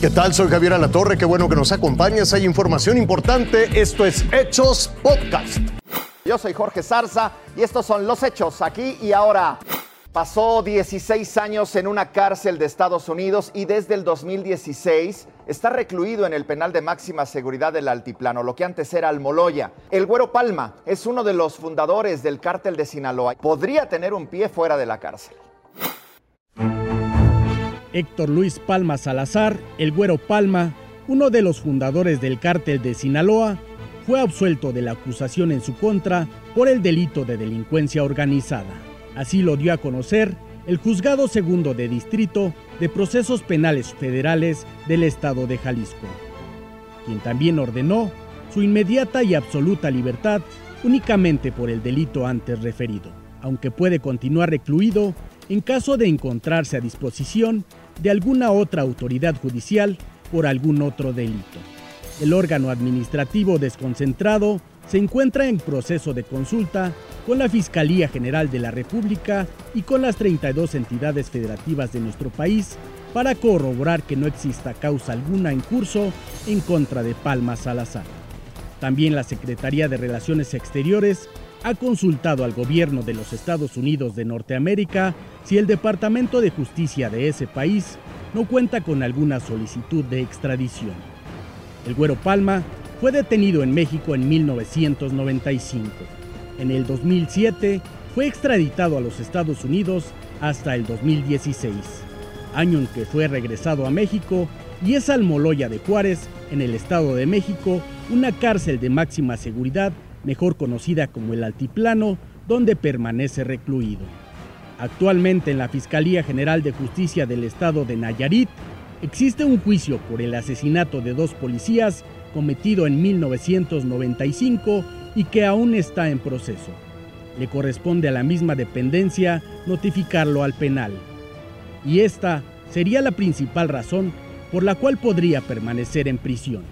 ¿Qué tal? Soy Javier Alatorre, qué bueno que nos acompañas. Hay información importante. Esto es Hechos Podcast. Yo soy Jorge Zarza y estos son los hechos aquí y ahora. Pasó 16 años en una cárcel de Estados Unidos y desde el 2016 está recluido en el penal de máxima seguridad del Altiplano, lo que antes era Almoloya. El Güero Palma es uno de los fundadores del cártel de Sinaloa. Podría tener un pie fuera de la cárcel. Héctor Luis Palma Salazar, el Güero Palma, uno de los fundadores del cártel de Sinaloa, fue absuelto de la acusación en su contra por el delito de delincuencia organizada. Así lo dio a conocer el Juzgado Segundo de Distrito de Procesos Penales Federales del Estado de Jalisco, quien también ordenó su inmediata y absoluta libertad únicamente por el delito antes referido, aunque puede continuar recluido en caso de encontrarse a disposición de alguna otra autoridad judicial por algún otro delito. El órgano administrativo desconcentrado se encuentra en proceso de consulta con la Fiscalía General de la República y con las 32 entidades federativas de nuestro país para corroborar que no exista causa alguna en curso en contra de Palma Salazar. También la Secretaría de Relaciones Exteriores ha consultado al gobierno de los Estados Unidos de Norteamérica si el Departamento de Justicia de ese país no cuenta con alguna solicitud de extradición. El Güero Palma fue detenido en México en 1995. En el 2007 fue extraditado a los Estados Unidos hasta el 2016, año en que fue regresado a México y es Almoloya de Juárez, en el Estado de México, una cárcel de máxima seguridad, mejor conocida como el Altiplano, donde permanece recluido. Actualmente en la Fiscalía General de Justicia del Estado de Nayarit existe un juicio por el asesinato de dos policías cometido en 1995 y que aún está en proceso. Le corresponde a la misma dependencia notificarlo al penal. Y esta sería la principal razón por la cual podría permanecer en prisión.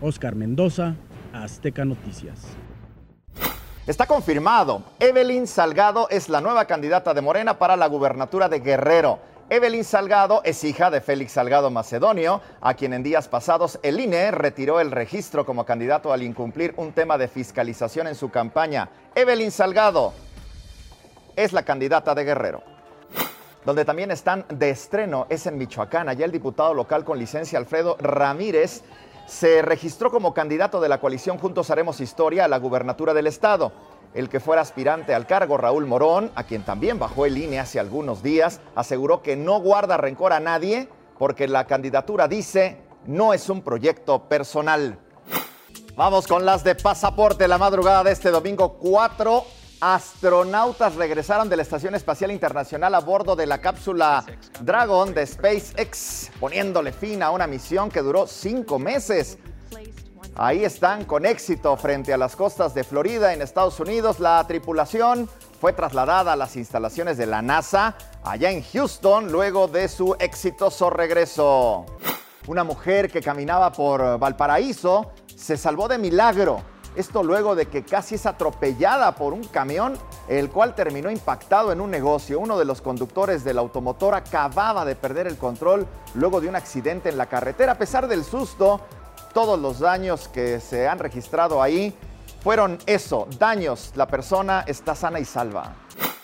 Oscar Mendoza, Azteca Noticias. Está confirmado, Evelyn Salgado es la nueva candidata de Morena para la gubernatura de Guerrero. Evelyn Salgado es hija de Félix Salgado Macedonio, a quien en días pasados el INE retiró el registro como candidato al incumplir un tema de fiscalización en su campaña. Evelyn Salgado es la candidata de Guerrero. Donde también están de estreno es en Michoacán. Allá el diputado local con licencia Alfredo Ramírez se registró como candidato de la coalición Juntos Haremos Historia a la gubernatura del estado. El que fuera aspirante al cargo, Raúl Morón, a quien también bajó el INE hace algunos días, aseguró que no guarda rencor a nadie porque la candidatura dice no es un proyecto personal. Vamos con las de pasaporte la madrugada de este domingo 4 astronautas regresaron de la Estación Espacial Internacional a bordo de la cápsula Dragon de SpaceX, poniéndole fin a una misión que duró cinco meses. Ahí están con éxito frente a las costas de Florida en Estados Unidos. La tripulación fue trasladada a las instalaciones de la NASA allá en Houston luego de su exitoso regreso. Una mujer que caminaba por Valparaíso se salvó de milagro esto luego de que casi es atropellada por un camión, el cual terminó impactado en un negocio. Uno de los conductores del automotor acababa de perder el control luego de un accidente en la carretera. A pesar del susto, todos los daños que se han registrado ahí fueron eso, daños. La persona está sana y salva.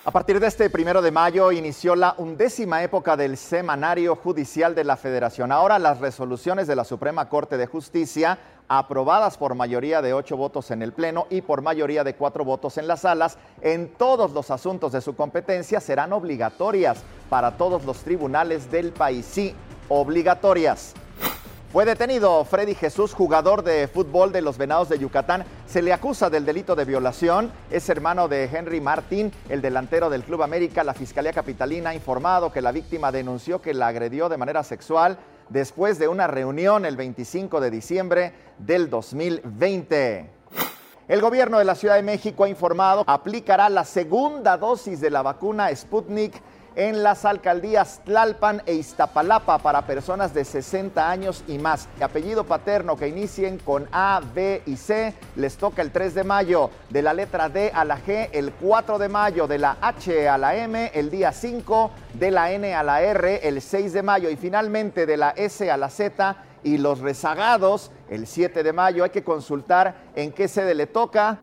A partir de este primero de mayo inició la undécima época del semanario judicial de la Federación. Ahora las resoluciones de la Suprema Corte de Justicia, aprobadas por mayoría de ocho votos en el Pleno y por mayoría de cuatro votos en las salas, en todos los asuntos de su competencia serán obligatorias para todos los tribunales del país. Sí, obligatorias. Fue detenido Freddy Jesús, jugador de fútbol de los Venados de Yucatán. Se le acusa del delito de violación. Es hermano de Henry Martín, el delantero del Club América. La Fiscalía Capitalina ha informado que la víctima denunció que la agredió de manera sexual después de una reunión el 25 de diciembre del 2020. El gobierno de la Ciudad de México ha informado aplicará la segunda dosis de la vacuna Sputnik en las alcaldías Tlalpan e Iztapalapa para personas de 60 años y más. Apellido paterno que inicien con A, B y C les toca el 3 de mayo. De la letra D a la G el 4 de mayo. De la H a la M el día 5. De la N a la R el 6 de mayo. Y finalmente de la S a la Z y los rezagados el 7 de mayo. Hay que consultar en qué sede le toca.